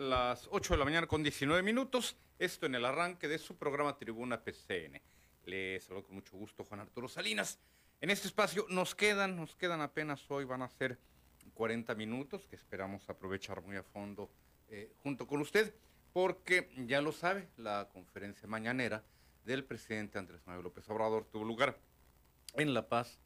las 8 de la mañana con 19 minutos. Esto en el arranque de su programa Tribuna PCN. Les saludo con mucho gusto Juan Arturo Salinas. En este espacio nos quedan, nos quedan apenas hoy, van a ser 40 minutos que esperamos aprovechar muy a fondo eh, junto con usted, porque ya lo sabe, la conferencia mañanera del presidente Andrés Manuel López Obrador tuvo lugar en La Paz,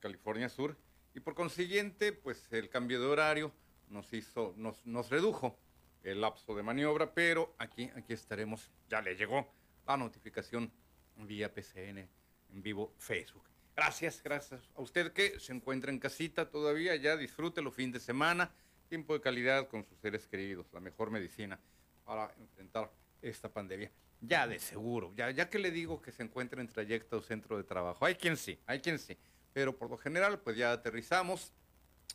California Sur, y por consiguiente, pues el cambio de horario nos hizo, nos, nos redujo el lapso de maniobra, pero aquí, aquí estaremos, ya le llegó la notificación vía PCN en vivo Facebook. Gracias, gracias a usted que se encuentra en casita todavía, ya disfrútelo fin de semana, tiempo de calidad con sus seres queridos, la mejor medicina para enfrentar esta pandemia. Ya de seguro, ya, ya que le digo que se encuentra en trayecto o centro de trabajo, hay quien sí, hay quien sí, pero por lo general pues ya aterrizamos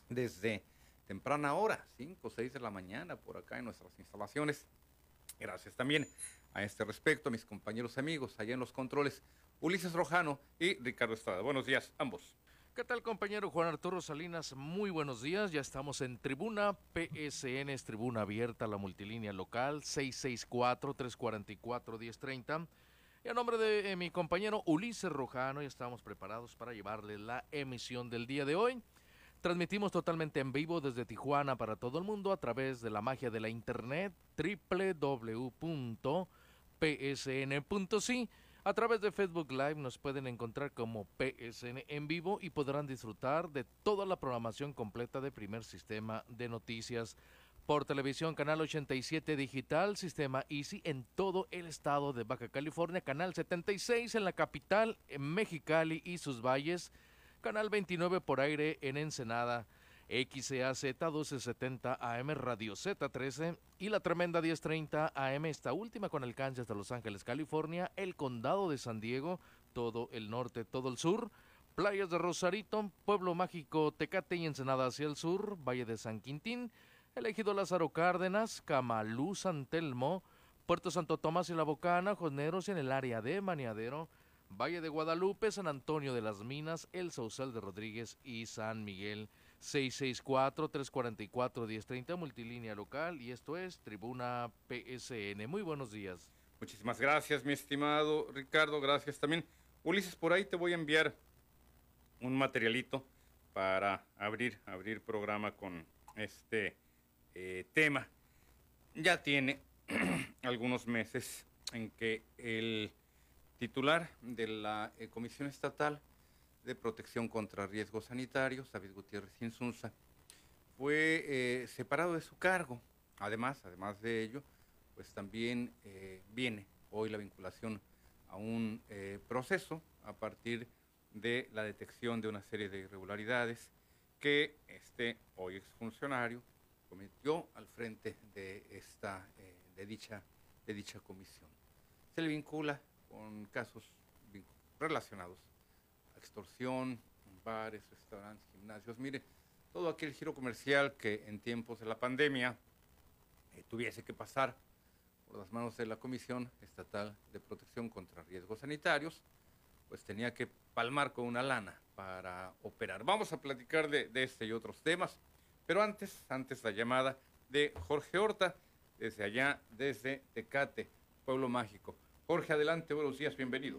desde temprana hora, 5 o 6 de la mañana por acá en nuestras instalaciones. Gracias también a este respecto a mis compañeros amigos allá en los controles, Ulises Rojano y Ricardo Estrada. Buenos días, ambos. ¿Qué tal compañero Juan Arturo Salinas? Muy buenos días, ya estamos en tribuna, PSN es tribuna abierta, la multilínea local, 664-344-1030. Y a nombre de eh, mi compañero Ulises Rojano, ya estamos preparados para llevarle la emisión del día de hoy. Transmitimos totalmente en vivo desde Tijuana para todo el mundo a través de la magia de la internet www.psn.si. A través de Facebook Live nos pueden encontrar como PSN en vivo y podrán disfrutar de toda la programación completa de Primer Sistema de Noticias por televisión, canal 87 digital, sistema Easy en todo el estado de Baja California, canal 76 en la capital, Mexicali y sus valles Canal 29 por aire en Ensenada, XAZ 1270 AM Radio Z13 y la tremenda 1030 AM, esta última con alcance hasta Los Ángeles, California, el condado de San Diego, todo el norte, todo el sur, playas de Rosarito, Pueblo Mágico, Tecate y Ensenada hacia el sur, Valle de San Quintín, elegido Lázaro Cárdenas, Camalú, San Telmo, Puerto Santo Tomás y La Bocana, Joneros en el área de Maniadero, Valle de Guadalupe, San Antonio de las Minas, El Sausal de Rodríguez y San Miguel. 664-344-1030, multilínea local, y esto es Tribuna PSN. Muy buenos días. Muchísimas gracias, mi estimado Ricardo, gracias también. Ulises, por ahí te voy a enviar un materialito para abrir, abrir programa con este eh, tema. Ya tiene algunos meses en que el titular de la eh, Comisión Estatal de Protección contra Riesgos Sanitarios, David Gutiérrez Insunza, fue eh, separado de su cargo. Además, además de ello, pues también eh, viene hoy la vinculación a un proceso a partir de la detección de una serie de irregularidades que este hoy exfuncionario cometió al frente de esta de dicha de dicha comisión. Se le vincula con casos relacionados a extorsión, bares, restaurantes, gimnasios. Mire, todo aquel giro comercial que en tiempos de la pandemia eh, tuviese que pasar por las manos de la Comisión Estatal de Protección contra Riesgos Sanitarios, pues tenía que palmar con una lana para operar. Vamos a platicar de, de este y otros temas, pero antes, antes la llamada de Jorge Horta, desde allá, desde Tecate, Pueblo Mágico. Jorge, adelante, buenos días, bienvenido.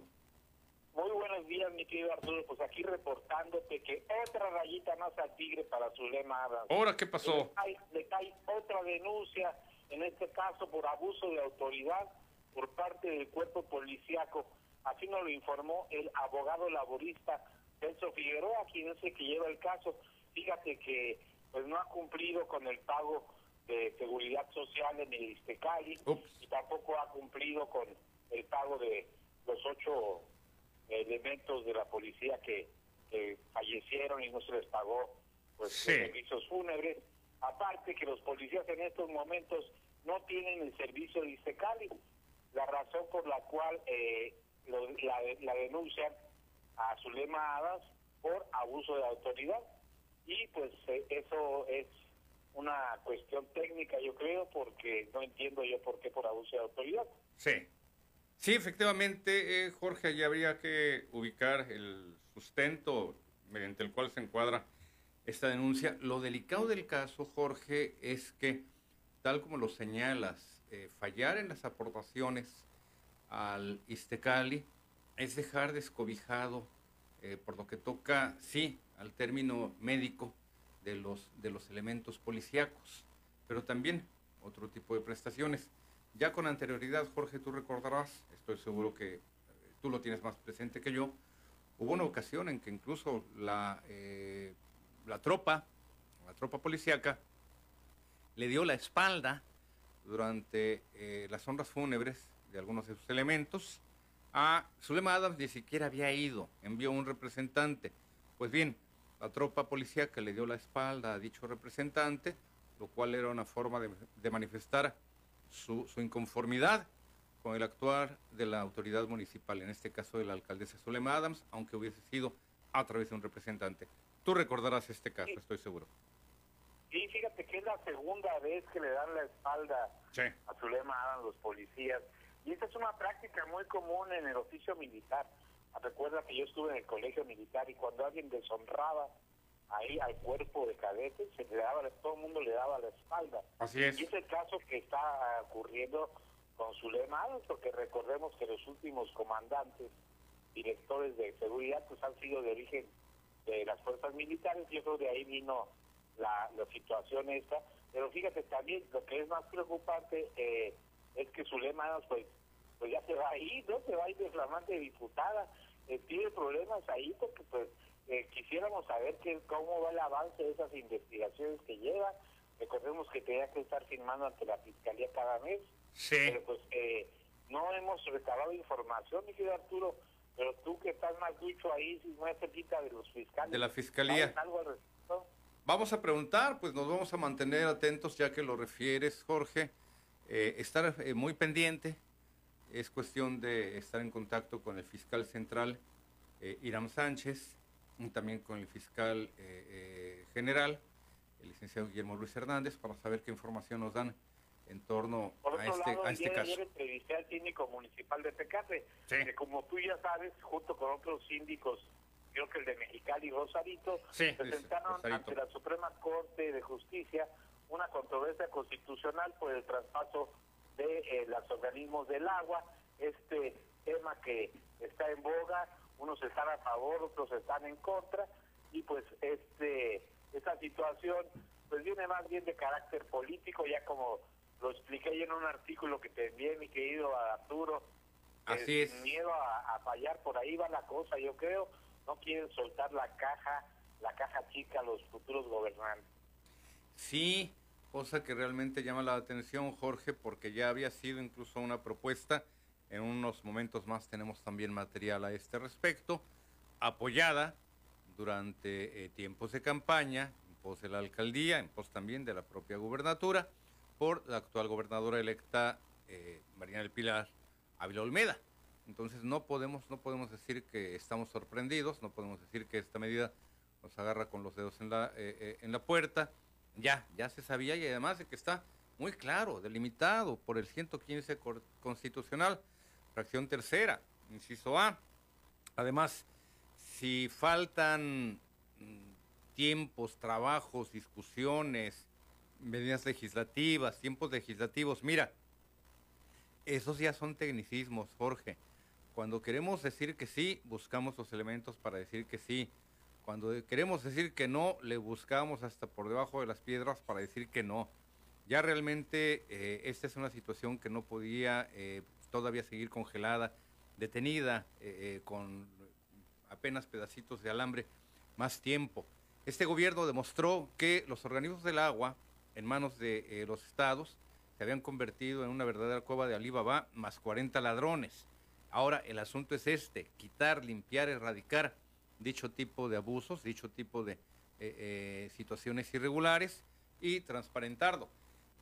Muy buenos días, mi querido Arturo. Pues aquí reportándote que otra rayita más al tigre para su lema. ¿Ahora qué pasó? Le cae, otra denuncia, en este caso por abuso de autoridad por parte del cuerpo policíaco. Así nos lo informó el abogado laborista Celso Figueroa, quien es el que lleva el caso. Fíjate que pues no ha cumplido con el pago de seguridad social en el Istecali y tampoco ha cumplido con el pago de los ocho elementos de la policía que, fallecieron y no se les pagó pues servicios fúnebres. Aparte que los policías en estos momentos no tienen el servicio de Istecali, la razón por la cual eh, la, la denuncian a Zulema Hadas por abuso de autoridad. Y pues eh, eso es una cuestión técnica, yo creo, porque no entiendo yo por qué por abuso de autoridad. Sí. Sí, efectivamente, eh, Jorge, allí habría que ubicar el sustento mediante el cual se encuadra esta denuncia. Lo delicado del caso, Jorge, es que tal como lo señalas, eh, fallar en las aportaciones al Istecali es dejar descobijado, eh, por lo que toca, sí, al término médico de los, de los elementos policíacos, pero también otro tipo de prestaciones. Ya con anterioridad, Jorge, tú recordarás, estoy seguro que eh, tú lo tienes más presente que yo, hubo una ocasión en que incluso la, eh, la tropa, la tropa policíaca, le dio la espalda durante eh, las honras fúnebres de algunos de sus elementos. A Zulema Adams ni siquiera había ido, envió un representante. Pues bien, la tropa policíaca le dio la espalda a dicho representante, lo cual era una forma de, de manifestar su, su, inconformidad con el actuar de la autoridad municipal, en este caso de la alcaldesa Zulema Adams, aunque hubiese sido a través de un representante. Tú recordarás este caso, sí. estoy seguro. Sí, fíjate que es la segunda vez que le dan la espalda sí. a Zulema Adams los policías. Y esta es una práctica muy común en el oficio militar. Recuerda que yo estuve en el colegio militar y cuando alguien deshonraba ahí al cuerpo de cadetes, se le daba, todo el mundo le daba la espalda. Así es. Y es el caso que está ocurriendo con Zulema Adams, porque recordemos que los últimos comandantes, directores de seguridad, pues han sido de origen de las fuerzas militares, y yo creo de ahí vino la, la situación esta. Pero fíjate también, lo que es más preocupante eh, es que Zulema pues, pues ya se va a ir, ¿no? Se va a ir de flamante diputada. Eh, tiene problemas ahí porque, pues, eh, quisiéramos saber que, cómo va el avance de esas investigaciones que lleva. Recordemos que tenía que estar firmando ante la Fiscalía cada mes. Sí. Pero pues eh, no hemos recabado información, mi querido Arturo. Pero tú que estás más ducho ahí, más cerquita de los fiscales. De la Fiscalía. Algo al respecto? Vamos a preguntar, pues nos vamos a mantener atentos ya que lo refieres, Jorge. Eh, estar eh, muy pendiente. Es cuestión de estar en contacto con el fiscal central, eh, Iram Sánchez, también con el fiscal general, el licenciado Guillermo Luis Hernández, para saber qué información nos dan en torno Por a este, lado, a este ayer, caso. Ayer entrevisté al síndico municipal de Tecate, Sí. que como tú ya sabes, junto con otros síndicos, creo que el de Mexicali y Rosarito, Sí, presentaron Rosarito. ante la Suprema Corte de Justicia una controversia constitucional por el traspaso de eh, los organismos del agua, este tema que está en boga, unos están a favor, otros están en contra, y pues este esta situación pues viene más bien de carácter político, ya como lo expliqué yo en un artículo que te envié, mi querido Arturo. Así es. Miedo a, a fallar, por ahí va la cosa, yo creo. No quieren soltar la caja, la caja chica a los futuros gobernantes. Sí, cosa que realmente llama la atención, Jorge, porque ya había sido incluso una propuesta. En unos momentos más tenemos también material a este respecto, apoyada durante eh, tiempos de campaña, en pos de la alcaldía, en pos también de la propia gubernatura, por la actual gobernadora electa eh, Marina del Pilar Ávila Olmeda. Entonces no podemos, no podemos decir que estamos sorprendidos, no podemos decir que esta medida nos agarra con los dedos en la, eh, eh, en la puerta. Ya, ya se sabía y además de que está muy claro, delimitado por el 115 cor- constitucional, fracción tercera, inciso A. Además, si faltan mm, tiempos, trabajos, discusiones, medidas legislativas, tiempos legislativos, mira, esos ya son tecnicismos, Jorge. Cuando queremos decir que sí, buscamos los elementos para decir que sí. Cuando queremos decir que no, le buscamos hasta por debajo de las piedras para decir que no. Ya realmente eh, esta es una situación que no podía eh, todavía seguir congelada, detenida, eh, eh, con apenas pedacitos de alambre más tiempo. Este gobierno demostró que los organismos del agua en manos de eh, los estados se habían convertido en una verdadera cueva de Alibaba más 40 ladrones. Ahora el asunto es este, quitar, limpiar, erradicar dicho tipo de abusos, dicho tipo de situaciones irregulares y transparentarlo.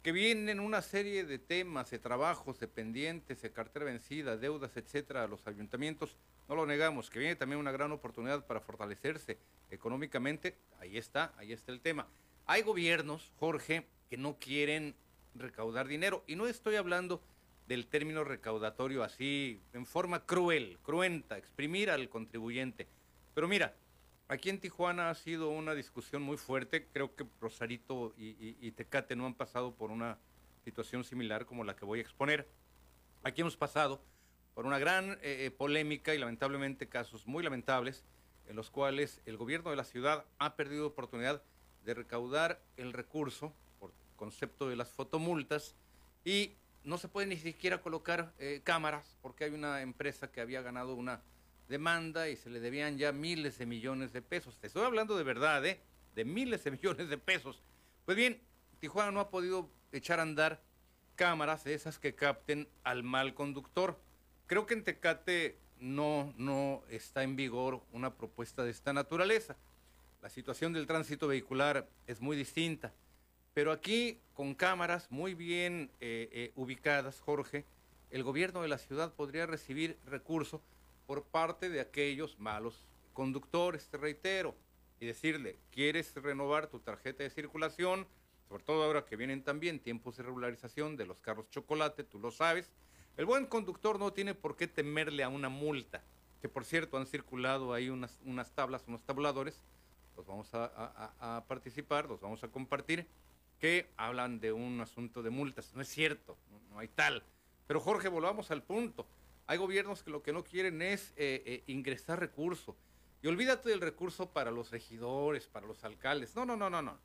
Que vienen una serie de temas, de trabajos, de pendientes, de cartera vencida, deudas, etcétera, a los ayuntamientos, no lo negamos, que viene también una gran oportunidad para fortalecerse económicamente, ahí está, ahí está el tema. Hay gobiernos, Jorge, que no quieren recaudar dinero, y no estoy hablando del término recaudatorio así, en forma cruel, cruenta, exprimir al contribuyente. Pero mira, aquí en Tijuana ha sido una discusión muy fuerte. Creo que Rosarito y, Tecate no han pasado por una situación similar como la que voy a exponer. Aquí hemos pasado por una gran eh, eh, polémica y lamentablemente casos muy lamentables en los cuales el gobierno de la ciudad ha perdido oportunidad de recaudar el recurso por concepto de las fotomultas y no se puede ni siquiera colocar eh, cámaras porque hay una empresa que había ganado una demanda y se le debían ya miles de millones de pesos. Te estoy hablando de verdad, ¿eh? De miles de millones de pesos. Pues bien, Tijuana no ha podido echar a andar cámaras de esas que capten al mal conductor. Creo que en Tecate no, no está en vigor una propuesta de esta naturaleza. La situación del tránsito vehicular es muy distinta. Pero aquí, con cámaras muy bien eh, eh, ubicadas, Jorge, el gobierno de la ciudad podría recibir recursos por parte de aquellos malos conductores, te reitero, y decirle, ¿quieres renovar tu tarjeta de circulación? Sobre todo ahora que vienen también tiempos de regularización de los carros chocolate, tú lo sabes. El buen conductor no tiene por qué temerle a una multa, que por cierto han circulado ahí unas, unas tablas, unos tabuladores, los vamos a participar, los vamos a compartir que hablan de un asunto de multas. No es cierto, no, hay tal. Pero Jorge, volvamos al punto. Hay gobiernos que lo que no quieren es eh, eh, ingresar recursos. Y olvídate del recurso para los regidores, para los alcaldes. No, no, no, no, no.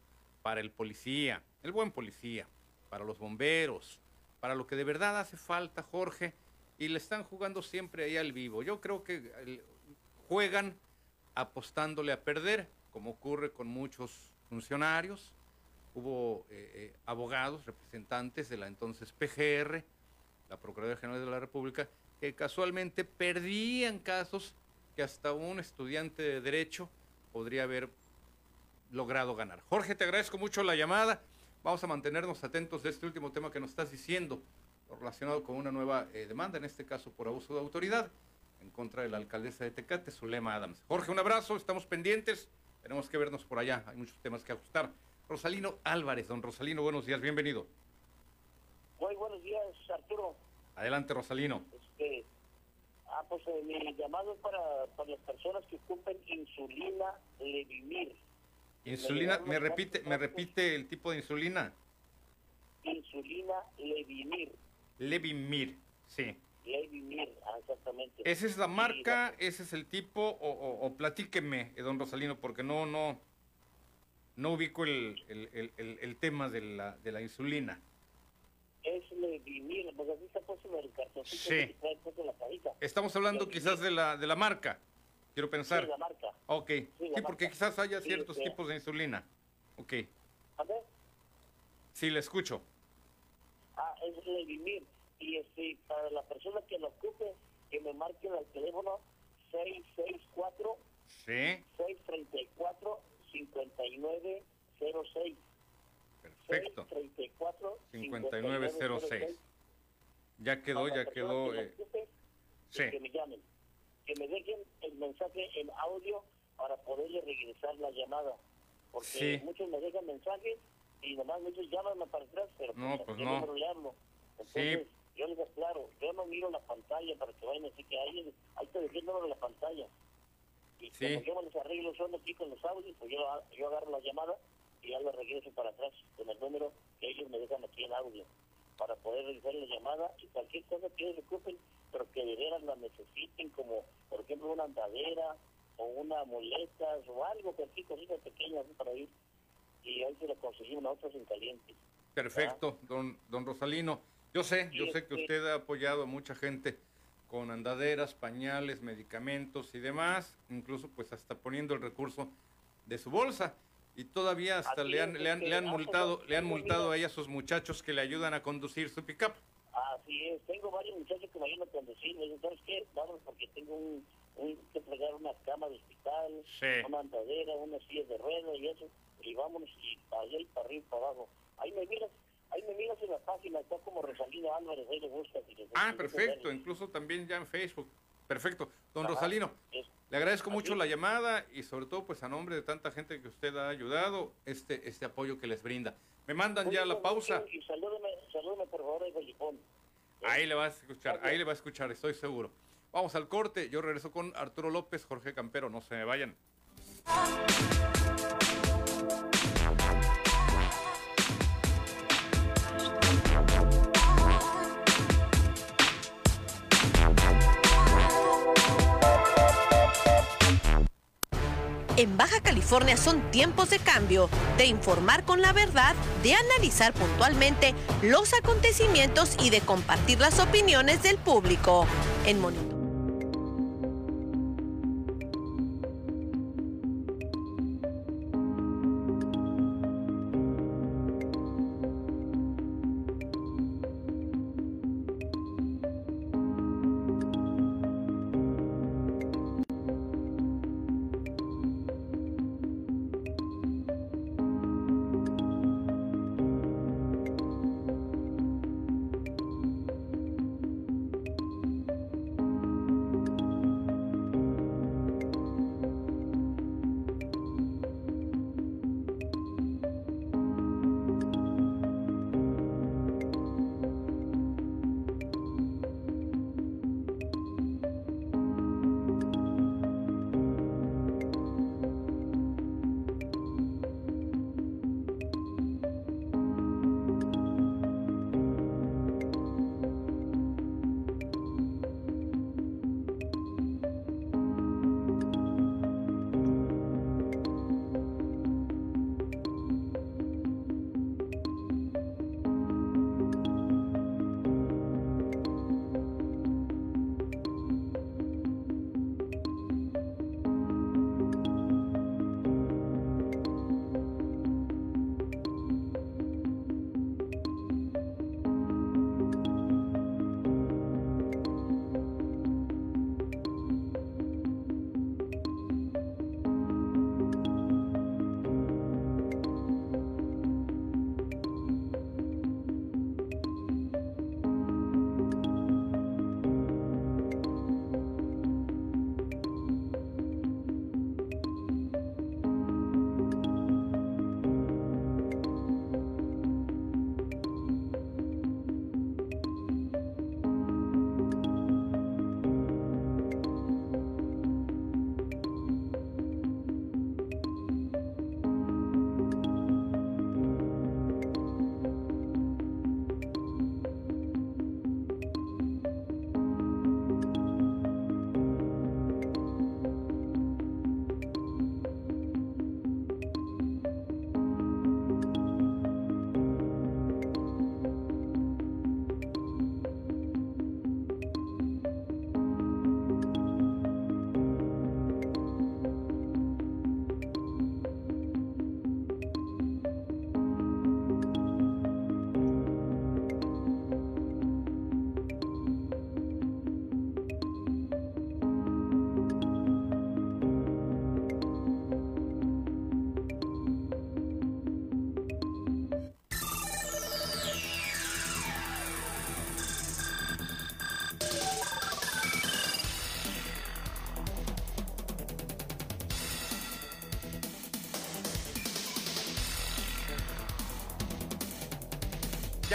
Para el policía, el buen policía, para los bomberos, para lo que de verdad hace falta, Jorge. Y le están jugando siempre ahí al vivo. Yo creo que juegan apostándole a perder, como ocurre con muchos funcionarios, hubo eh, eh, abogados, representantes de la entonces PGR, la Procuraduría General de la República, que casualmente perdían casos que hasta un estudiante de Derecho podría haber logrado ganar. Jorge, te agradezco mucho la llamada. Vamos a mantenernos atentos de este último tema que nos estás diciendo, relacionado con una nueva eh, demanda, en este caso por abuso de autoridad, en contra de la alcaldesa de Tecate, Zulema Adams. Jorge, un abrazo, estamos pendientes, tenemos que vernos por allá, hay muchos temas que ajustar. Rosalino Álvarez. Don Rosalino, buenos días, bienvenido. Muy buenos días, Arturo. Adelante, Rosalino. Ah, pues eh, mi llamado es para, para, las personas que ocupen insulina Levimir. Insulina, me repite, me repite el tipo de insulina. Insulina Levimir. Levimir, sí. Levimir, ah, exactamente. ¿Esa es la marca, ese es el tipo, o, o, o platíqueme, eh, don Rosalino, porque no, no, no ubico el, el, el, el tema de la, de la insulina. Sí. Estamos hablando quizás de la, de la marca, quiero pensar. Sí, la marca. Ok, Sí, porque marca. quizás haya ciertos este- tipos de insulina. Ok, A ver, sí, le escucho. ah, es Levimir. Y este, para la persona que lo ocupe, que me marquen al teléfono 664 Sí, 634 5906 perfecto. 634 5906. Ya quedó, ya quedó. eh, sí. Que me llamen, que me dejen el mensaje en audio para poderle regresar la llamada. Porque Sí. muchos me dejan mensajes y nomás muchos llaman para atrás, pero No, pues no. no hablo. Entonces, yo les aclaro, yo no miro la pantalla para que vayan a decir que ahí, ahí te dejé el número de la pantalla. Y Sí. como yo me les arreglo solo aquí con los audios, pues yo, yo agarro la llamada y ya la regreso para atrás con el número que ellos me dejan aquí en audio para poder realizar la llamada y cualquier cosa que ellos ocupen, pero que de veras la necesiten, como por ejemplo una andadera o una muleta o algo, cualquier cosita pequeña así para ir. Y ahí se lo conseguimos nosotros en caliente. Perfecto, don, don Rosalino. Yo sé, yo sé que usted ha apoyado a mucha gente con andaderas, pañales, medicamentos y demás, incluso pues hasta poniendo el recurso de su bolsa. Y todavía hasta le han, le han, le han multado, le han multado miedo. ahí a sus muchachos que le ayudan a conducir su pickup. Así es, tengo varios muchachos que me ayudan a conducir, me dicen, ¿sabes qué? Vamos porque tengo un, un que entregar una cama de hospital, Sí. una andadera, unas sillas de ruedas y eso, y vámonos y para allá y para arriba y para abajo. Ahí me miras, ahí me miras en la página, está como Rosalino Álvarez, ahí le gusta. si Ah, perfecto, incluso también ya en Facebook. Perfecto. Don Ajá. Rosalino, le agradezco Así mucho la llamada y sobre todo pues a nombre de tanta gente que usted ha ayudado, este, este apoyo que les brinda. Me mandan ya la pausa. Y salúdeme, salúdeme por favor, el. Ahí le vas a escuchar, ahí le va a escuchar, estoy seguro. Vamos al corte, yo regreso con Arturo López, Jorge Campero, no se me vayan. En Baja California son tiempos de cambio, de informar con la verdad, de analizar puntualmente los acontecimientos y de compartir las opiniones del público. En Monitor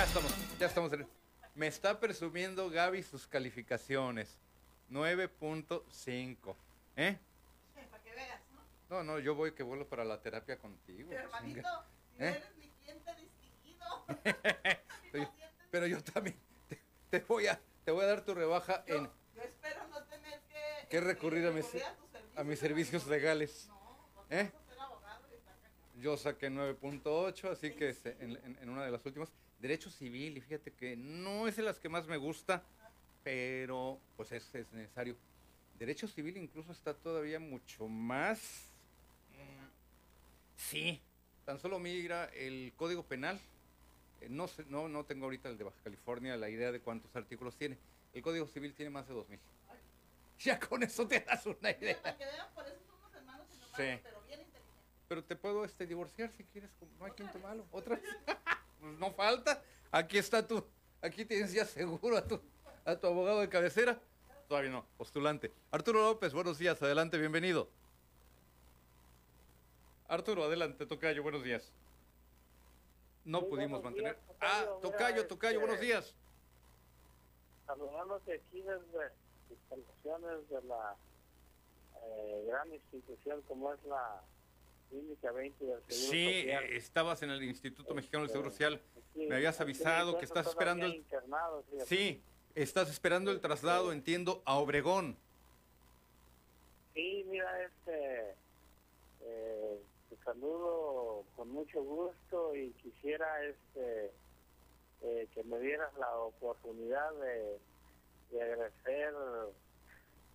Ya estamos, ya estamos. Me está presumiendo Gaby sus calificaciones. 9.5. ¿Eh? Para que veas, ¿no? No, no, yo voy que vuelo para la terapia contigo. Pero hermanito, si ¿Eh? eres mi cliente distinguido. Pero, pero yo también te, te voy a te voy a dar tu rebaja yo, en yo espero no tener que, que recurrir a mis, tus a mis servicios legales. No, porque ¿Eh? a. Yo saqué 9.8, así que este, en, en- en una de las últimas. Derecho civil, y fíjate que no es de las que más me gusta, pero pues es, es necesario. Derecho civil incluso está todavía mucho más... mm, sí, tan solo migra el Código Penal. eh, No, sé, no, no tengo ahorita el de Baja California la idea de cuántos artículos tiene. El Código Civil tiene más de 2.000. Ya con eso te das una Mira, idea. para que vean, por eso somos hermanos y no Sí. pero bien inteligentes. Pero te puedo este divorciar si quieres, no hay quinto malo. Otra vez. Pues no falta. Aquí está tu, aquí tienes ya seguro a tu, a tu abogado de cabecera. Todavía no, postulante. Arturo López, buenos días, adelante, bienvenido. Arturo, adelante, Tocayo, buenos días. No Muy pudimos mantener. días, Ah, Tocayo. Tocayo, Mira, Tocayo, este- buenos días. Saludándote aquí desde instalaciones de la eh, gran institución como es la Clínica 20 del Seguro Sí, Social. eh, estabas en el Instituto Mexicano del Seguro Este, Social. sí, me habías avisado que estás esperando el- internado. Sí, estás esperando el traslado, entiendo, a Obregón. Sí, mira, este, saludo con mucho gusto y quisiera este eh, que me dieras la oportunidad de, de agradecer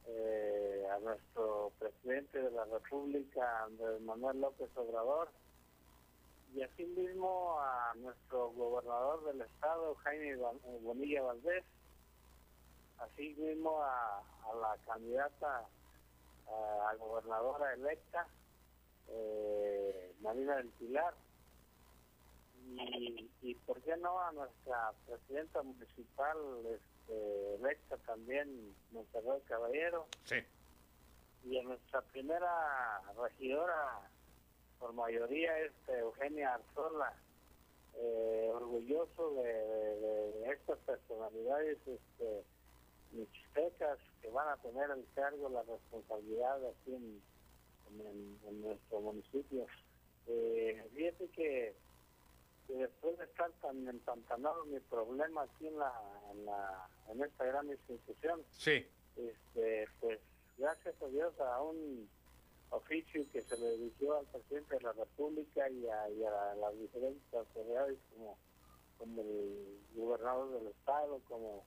eh, a nuestro presidente de la República, Andrés Manuel López Obrador, y asimismo a nuestro gobernador del estado, Jaime eh, Bonilla Valdés, asimismo a, a la candidata a, a gobernadora electa, eh, Marina del Pilar, y, y por qué no a nuestra presidenta municipal este, electa también, Monterrey Caballero, Sí. y a nuestra primera regidora por mayoría este Eugenia Arzola eh, orgulloso de, de- de- de estas personalidades este mixtecas que van a tener el cargo la responsabilidad aquí en, en- en nuestro municipio eh, fíjate que después de estar tan empantanado mi problema aquí en la, en la en esta gran institución Sí. este, pues gracias a Dios a un oficio que se le dirigió al presidente de la República y a, y a las diferentes autoridades como, como el gobernador del estado, como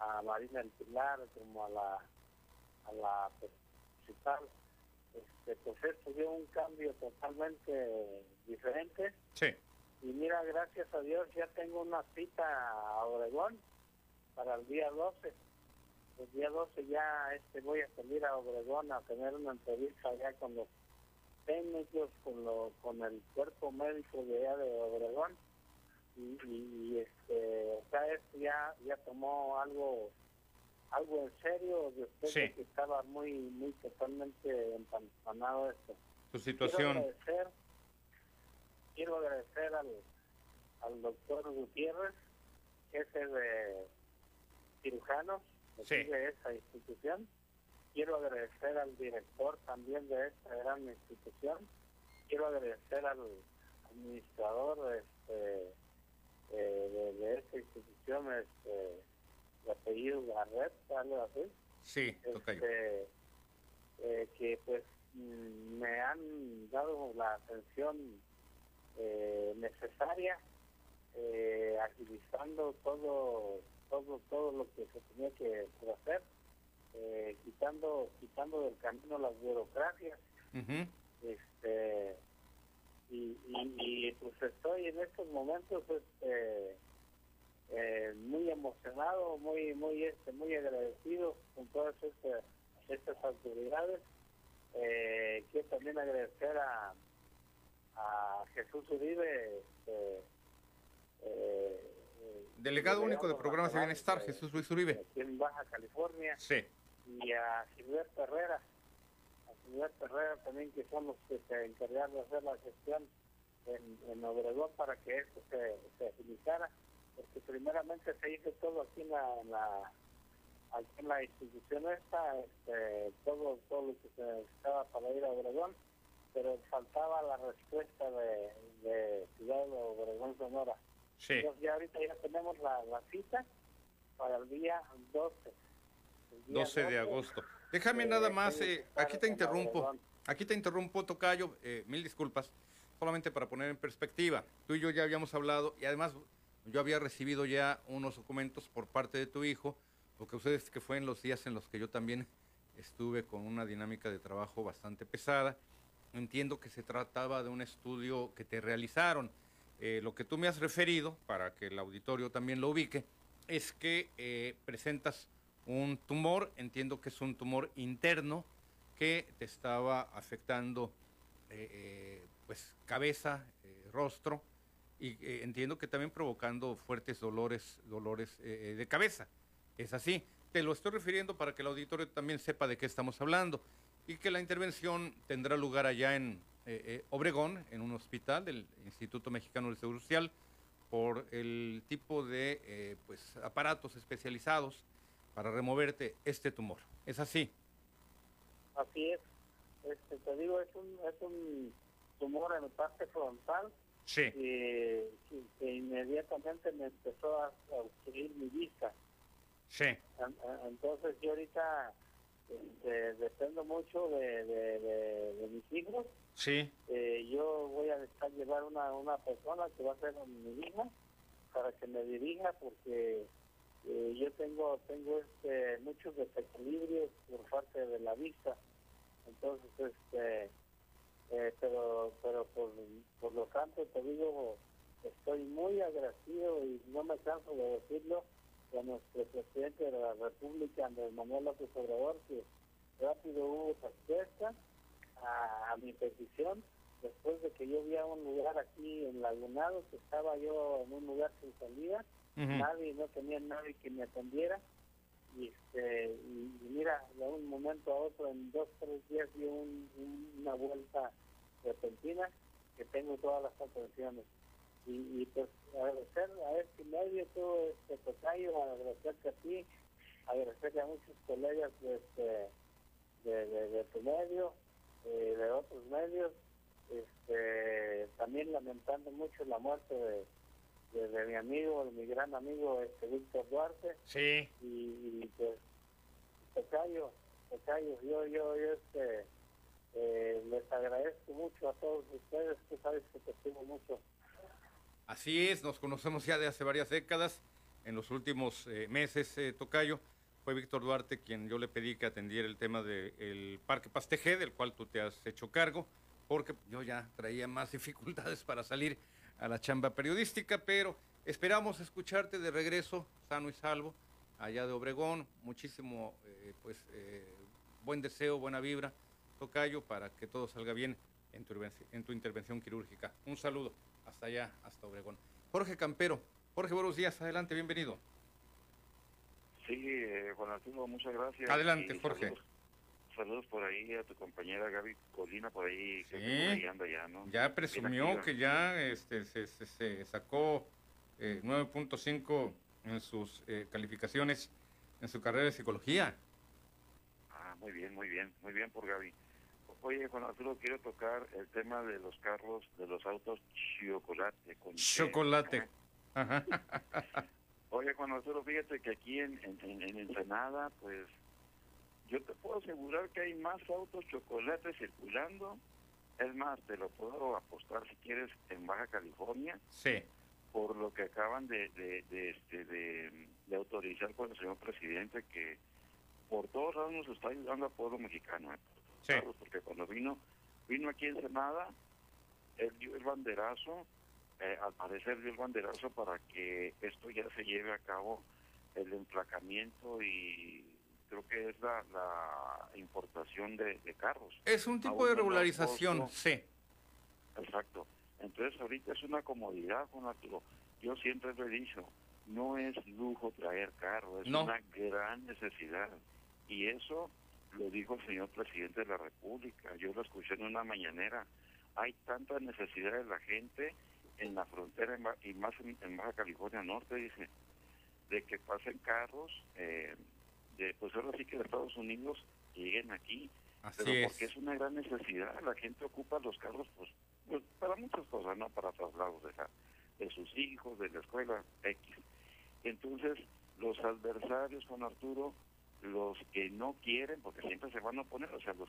a Marina del Pilar, como a la a la principal, este, pues esto dio un cambio totalmente diferente Sí. Y mira, gracias a Dios ya tengo una cita a Obregón para el día 12. El día 12 ya este voy a salir a Obregón a tener una entrevista ya con los técnicos, con lo, con el cuerpo médico de allá de Obregón. Y, y- y, este, o sea, esto ya, ya tomó algo algo en serio después Sí. de que estaba muy muy totalmente empantanado esto. Tu Quiero situación. agradecer, quiero agradecer al, al doctor Gutiérrez, jefe de cirujanos de Sí. de esa institución. Quiero agradecer al director también de esta gran institución. Quiero agradecer al administrador este, eh, de, de esta institución, este, de apellido Garret, algo así Sí, este, eh, que pues mm, me han dado la atención eh, necesaria eh, agilizando todo todo todo lo que se tenía que hacer eh, quitando quitando del camino las burocracias. Este y, y, y, pues estoy en estos momentos este eh, muy emocionado muy muy este muy agradecido con todas estas estas autoridades. Eh, quiero también agradecer a a Jesús Uribe este, eh, eh, Delegado único de programas de bienestar, Jesús Luis Uribe. aquí en Baja California Sí. y a Gilberto Herrera, a Gilberto Herrera también que son los que se encargaron de hacer la gestión en, en Obregón para que esto se, se agilizara, porque primeramente se hizo todo aquí en la, en la, aquí en la institución esta, este, todo, todo lo que se necesitaba para ir a Obregón, pero faltaba la respuesta de, de Ciudad de Obregón Sonora. Sí. Entonces ya ahorita ya tenemos la, la cita para el día 12. El día 12 de agosto. Déjame eh, nada más, eh, aquí te interrumpo. Aquí te interrumpo, Tocayo, eh, mil disculpas, solamente para poner en perspectiva. Tú y yo ya habíamos hablado y además yo había recibido ya unos documentos por parte de tu hijo. Lo que sucede es que fue en los días en los que yo también estuve con una dinámica de trabajo bastante pesada. Entiendo que se trataba de un estudio que te realizaron. Eh, lo que tú me has referido, para que el auditorio también lo ubique, es que eh, presentas un tumor, entiendo que es un tumor interno, que te estaba afectando eh, pues cabeza, rostro y entiendo que también provocando fuertes dolores, dolores de cabeza. Es así. Te lo estoy refiriendo para que el auditorio también sepa de qué estamos hablando y que la intervención tendrá lugar allá en eh, eh, Obregón, en un hospital del Instituto Mexicano del Seguro Social, por el tipo de eh, pues aparatos especializados para removerte este tumor. Es así. Así es. Este, te digo, es un, es un tumor en la parte frontal Sí. que, que- inmediatamente me empezó a, a obstruir mi vista. Sí. En- en- Entonces yo ahorita este, dependo mucho de, de, de- de mis hijos. Sí. Eh, yo voy a dejar llevar una, una persona que va a ser mi hija para que me dirija porque eh, yo tengo tengo este muchos desequilibrios por parte de la vista entonces este eh, pero pero por, por lo tanto te digo estoy muy agradecido y no me canso de decirlo a nuestro presidente de la República Andrés Manuel López Obrador que rápido hubo respuesta a, a mi petición después de que yo vi a un lugar aquí en Lagunado que estaba yo en un lugar sin salida nadie no tenía nadie que me atendiera y este y, y mira de un momento a otro en dos tres días dio un- un- una vuelta repentina que tengo todas las atenciones y, y pues agradecer a este medio todo este tocayo agradecerte a ti agradecerle a muchos colegas de este de, de, de tu medio eh, de otros medios este también lamentando mucho la muerte de, de, de mi amigo de mi gran amigo este Víctor Duarte Sí. y, y pues Tocayo, Tocayo, yo, yo, yo este, eh, les agradezco mucho a todos ustedes, tú sabes que te estimo mucho. Así es, nos conocemos ya de hace varias décadas. En los últimos eh, meses, eh, Tocayo, fue Víctor Duarte quien yo le pedí que atendiera el tema del Parque Pastejé, del cual tú te has hecho cargo, porque yo ya traía más dificultades para salir a la chamba periodística, pero esperamos escucharte de regreso, sano y salvo, allá de Obregón. Muchísimo, eh, pues, buen deseo, buena vibra, Tocayo, para que todo salga bien en tu intervención quirúrgica. Un saludo hasta allá, hasta Obregón. Jorge Campero. Jorge, buenos días. Adelante, bienvenido. Sí, eh, Juan Arturo, muchas gracias. Adelante, Y Jorge. Saludos, saludos por ahí a tu compañera Gaby Colina, por ahí, que por ahí anda ya, ¿no? Ya presumió que ya este, se, se- se sacó eh, 9.5 en sus eh, calificaciones en su carrera de psicología. Ah, muy bien, muy bien, muy bien por Gaby. Oye, Juan Arturo, quiero tocar el tema de los carros, de los autos chocolate. Con Chocolate. Ajá. Oye, Juan Arturo, fíjate que aquí en, en, en- en Ensenada, pues, yo te puedo asegurar que hay más autos chocolate circulando. Es más, te lo puedo apostar si quieres en Baja California, Sí. por lo que acaban de, de, de, este, de, de autorizar con el señor presidente que por todos lados nos está ayudando al pueblo mexicano. ¿eh? Sí. porque cuando vino vino aquí en Senada, él dio el banderazo, eh, al parecer dio el banderazo para que esto ya se lleve a cabo, el emplacamiento y creo que es la, la importación de, de carros. Es un tipo de regularización, sí. Exacto. Entonces ahorita es una comodidad, Juan Arturo. Yo siempre lo he dicho, no es lujo traer carro, es No. una gran necesidad. Y eso lo dijo el señor presidente de la República. Yo lo escuché en una mañanera. Hay tanta necesidad de la gente en la frontera y más en, en Baja California Norte, dice, de que pasen carros, eh, de pues ahora sí que de Estados Unidos lleguen aquí Así pero es. porque es una gran necesidad. La gente ocupa los carros pues, pues, para muchas cosas, ¿no? Para traslados de, la- de sus hijos, de la escuela, X. Entonces, los adversarios con Arturo, los que no quieren, porque siempre se van a oponer, o sea, los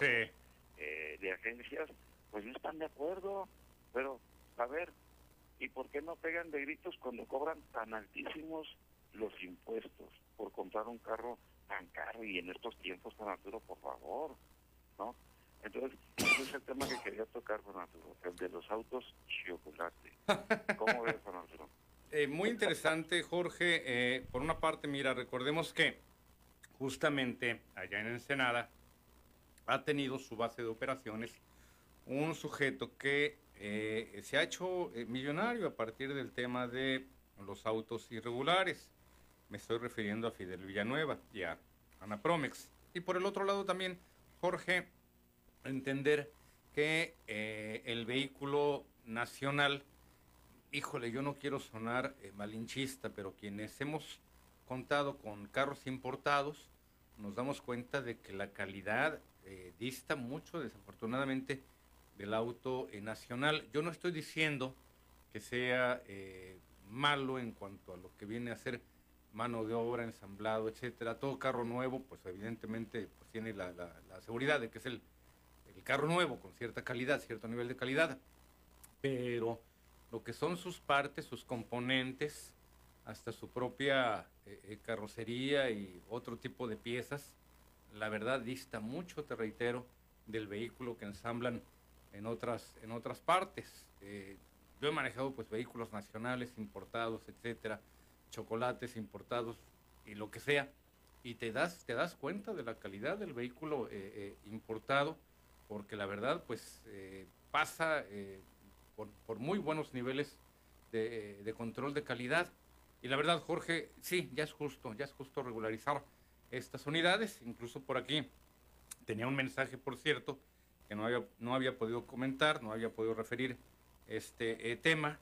Sí. eh, de agencias, pues no están de acuerdo. Pero, a ver, ¿y por qué no pegan de gritos cuando cobran tan altísimos los impuestos por comprar un carro tan caro y en estos tiempos, con Arturo, por favor, ¿no? Entonces, ese es el tema que quería tocar con Arturo, el de los autos chocolate. ¿Cómo ves, con Arturo? Eh, muy interesante, Jorge. Eh, por una parte, mira, recordemos que justamente allá en Ensenada ha tenido su base de operaciones un sujeto que eh, se ha hecho eh, millonario a partir del tema de los autos irregulares. Me estoy refiriendo a Fidel Villanueva y a Ana Promex. Y por el otro lado también, Jorge, entender que eh, el vehículo nacional híjole, yo no quiero sonar malinchista, pero quienes hemos contado con carros importados, nos damos cuenta de que la calidad eh, dista mucho, desafortunadamente, del auto nacional. Yo no estoy diciendo que sea eh, malo en cuanto a lo que viene a ser mano de obra, ensamblado, etcétera. Todo carro nuevo, pues evidentemente pues, tiene la, la- la seguridad de que es el, el carro nuevo con cierta calidad, cierto nivel de calidad. Pero lo que son sus partes, sus componentes, hasta su propia eh, eh, carrocería y otro tipo de piezas, la verdad dista mucho, te reitero, del vehículo que ensamblan en otras, en otras partes. Eh, yo he manejado pues vehículos nacionales, importados, etcétera, chocolates importados y lo que sea, y te das, te das cuenta de la calidad del vehículo eh, eh, importado, porque la verdad pues pasa por, por muy buenos niveles de, de control de calidad. Y la verdad, Jorge, sí, ya es justo, ya es justo regularizar estas unidades. Incluso por aquí tenía un mensaje, por cierto, que no había, no había podido comentar, no había podido referir este eh, tema.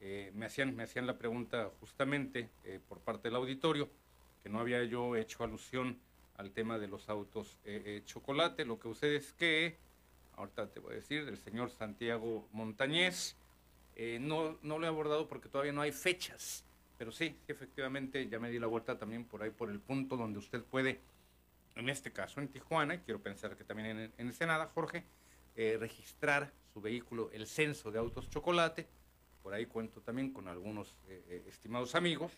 Eh, me, hacían, me hacían la pregunta justamente eh, por parte del auditorio, que no había yo hecho alusión al tema de los autos chocolate. Lo que sucede es que, ahorita te voy a decir, del señor Santiago Montañez, no, no lo he abordado porque todavía no hay fechas, pero sí, efectivamente ya me di la vuelta también por ahí, por el punto donde usted puede, en este caso en Tijuana, y quiero pensar que también en, en Ensenada, Jorge, eh, registrar su vehículo, el censo de autos chocolate. Por ahí cuento también con algunos eh, eh, estimados amigos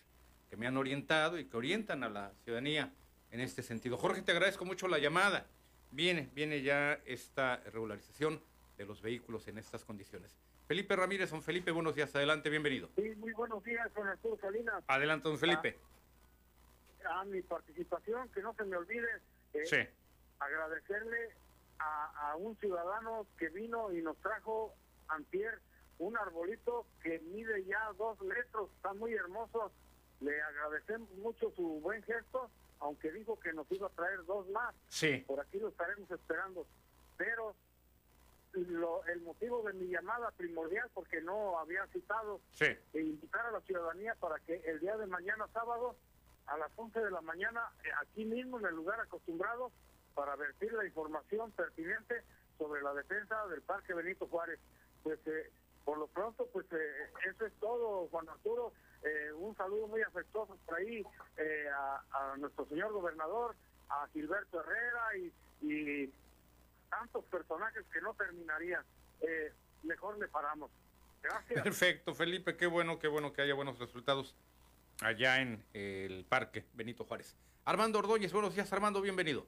que me han orientado y que orientan a la ciudadanía en este sentido. Jorge, te agradezco mucho la llamada. Viene, viene ya esta regularización de los vehículos en estas condiciones. Felipe Ramírez, don Felipe, buenos días, adelante, bienvenido. Sí, muy buenos días, don Arturo Salinas. Adelante, don Felipe. A mi participación, que no se me olvide eh, Sí, agradecerle a, a un ciudadano que vino y nos trajo antier un arbolito que mide ya dos metros, está muy hermoso. Le agradecemos mucho su buen gesto, aunque dijo que nos iba a traer dos más. sí, Por aquí lo estaremos esperando. Pero lo- el motivo de mi llamada primordial, porque no había citado, sí. e invitar a la ciudadanía para que el día de mañana sábado a las 11 de la mañana eh, aquí mismo en el lugar acostumbrado para vertir la información pertinente sobre la defensa del Parque Benito Juárez. Pues eh, por lo pronto pues eh, eso es todo Juan Arturo. Eh, un saludo muy afectuoso por ahí eh, a, a nuestro señor gobernador, a Gilberto Herrera y, y tantos personajes que no terminarían. Eh, mejor le paramos. Gracias. Perfecto, Felipe, qué bueno, qué bueno que haya buenos resultados allá en el Parque Benito Juárez. Armando Ordóñez, buenos días, Armando, bienvenido.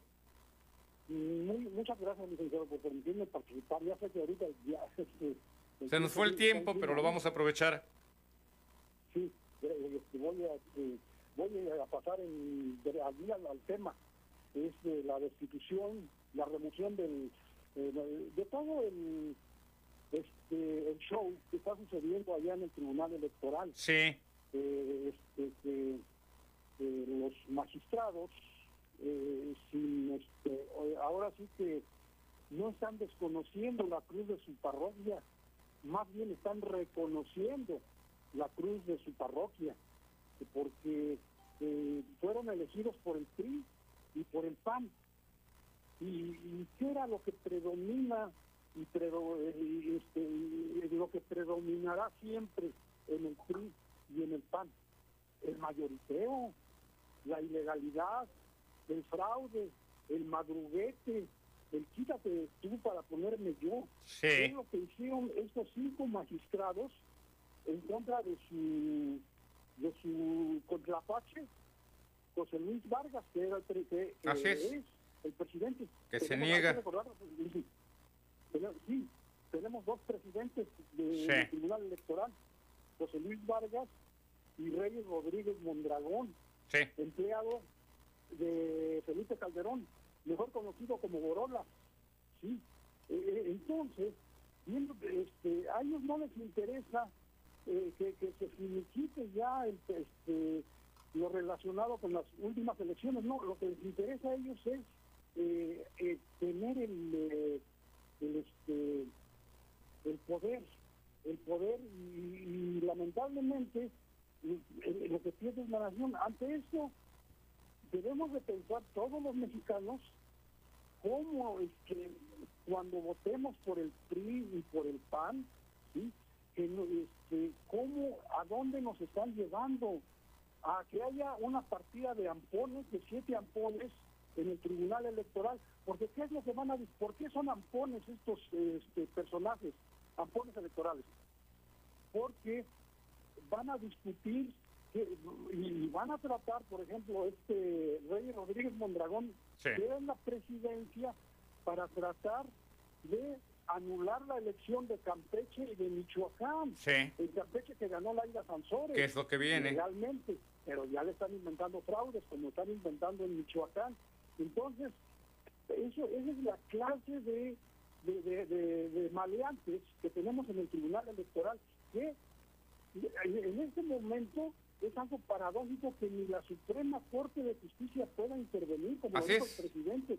Muy- muchas gracias, licenciado, por permitirme participar. Ya sé que ahorita ya... Se nos fue el tiempo, pero lo vamos a aprovechar. Sí, eh, este, voy, a, eh, voy a pasar en, al, al tema. Es de la destitución, la remoción del, eh, de todo el, este, el show que está sucediendo allá en el Tribunal Electoral. Sí, eh, este, que, los magistrados, eh, sin, este, o- ahora sí que no están desconociendo la cruz de su parroquia, más bien están reconociendo la cruz de su parroquia, que porque eh, fueron elegidos por el PRI y por el PAN. ¿Y, y qué era lo que predomina y, predo- y, este, y lo que predominará siempre en el PRI y en el PAN? El mayoriteo, la ilegalidad, el fraude, el madruguete, el quítate tú para ponerme yo. sí, Es lo que hicieron estos cinco magistrados en contra de su de su contrapache, José Luis Vargas, que era el que, que Así es. el presidente. Que se niega. recordar, sí, tenemos- dos presidentes Sí. del Tribunal Electoral, José Luis Vargas y Reyes Rodríguez Mondragón, sí, empleado de Felipe Calderón, mejor conocido como Borola. Sí. Eh, eh, entonces, viendo este, a ellos no les interesa eh, que, que se finiquite ya el, este, lo relacionado con las últimas elecciones. No, lo que les interesa a ellos es eh, eh, tener el, eh, el, este, el poder, el poder y, lamentablemente eh, lo que pierde es la nación. Ante esto, debemos de pensar todos los mexicanos cómo es que cuando votemos por el PRI y por el PAN, este, cómo, a dónde nos están llevando, a que haya una partida de ampones, de siete ampones en el Tribunal Electoral, porque ¿qué es lo que van a ¿Por qué son ampones estos este, personajes, ampones electorales? Porque van a discutir que- y van a tratar, por ejemplo, este Rey Rodríguez Mondragón, Sí. que es la presidencia para tratar de anular la elección de Campeche y de Michoacán. Sí. En Campeche que ganó Laida Sansores. ¿Qué es lo que viene? Legalmente, pero ya le están inventando fraudes, como están inventando en Michoacán. Entonces, eso, esa es la clase de, de, de- de- de maleantes que tenemos en el Tribunal Electoral, que en este momento es algo paradójico que ni la Suprema Corte de Justicia pueda intervenir, como Así dijo el presidente.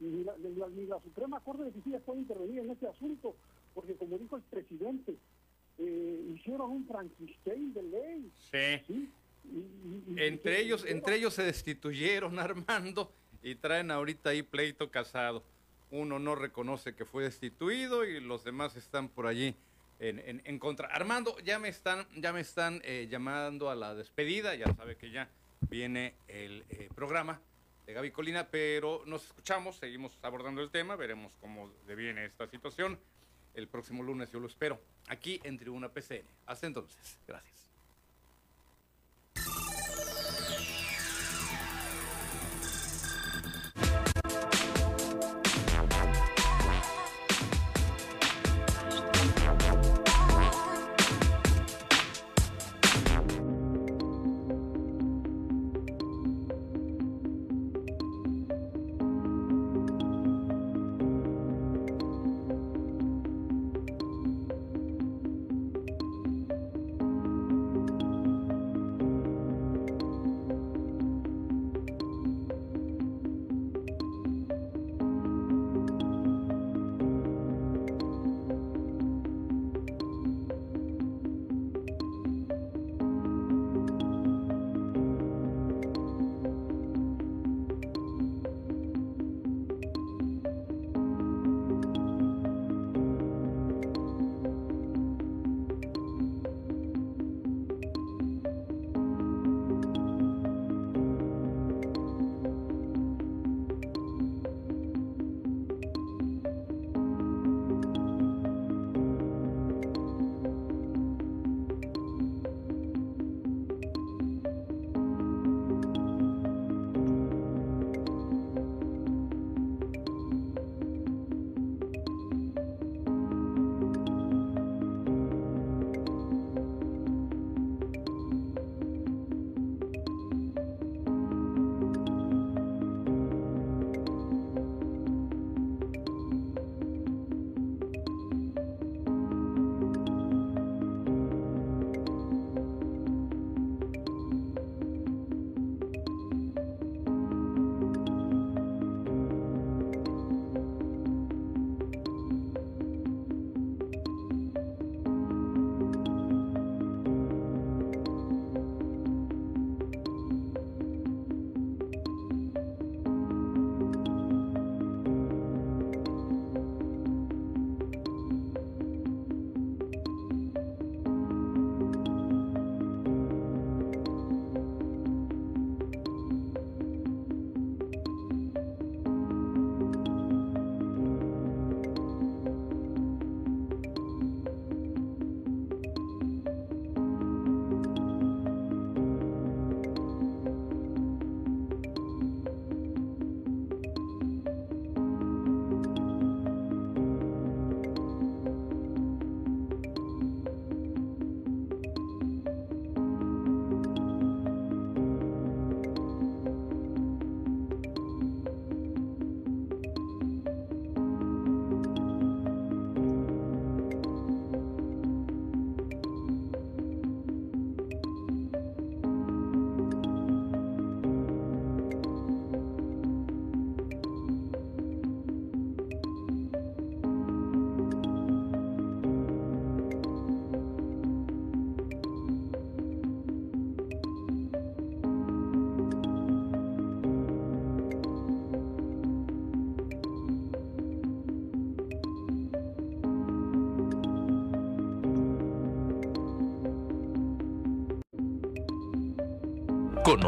Ni la, ni la- ni la Suprema Corte de Justicia puede intervenir en este asunto, porque como dijo el presidente, eh, hicieron un Frankenstein de ley. Sí. ¿sí? Entre ellos, entre ellos se destituyeron Armando y traen ahorita ahí pleito casado. Uno no reconoce que fue destituido y los demás están por allí en, en- en contra. Armando, ya me están, ya me están eh, llamando a la despedida, ya sabe que ya viene el eh, programa de Gaby Colina, pero nos escuchamos, seguimos abordando el tema, veremos cómo deviene esta situación. El próximo lunes yo lo espero, aquí en Tribuna PCN. Hasta entonces, gracias.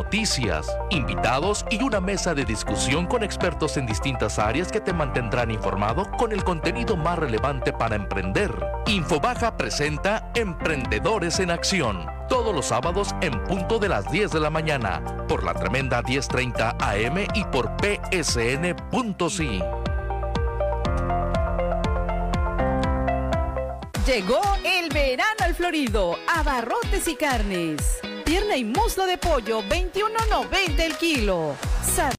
Noticias, invitados y una mesa de discusión con expertos en distintas áreas que te mantendrán informado con el contenido más relevante para emprender. Infobaja presenta Emprendedores en Acción, todos los sábados en punto de las 10 de la mañana, por la tremenda 1030 AM y por psn.si. Llegó el verano al Florido, abarrotes y carnes. Pierna y muslo de pollo, 21.90 el kilo.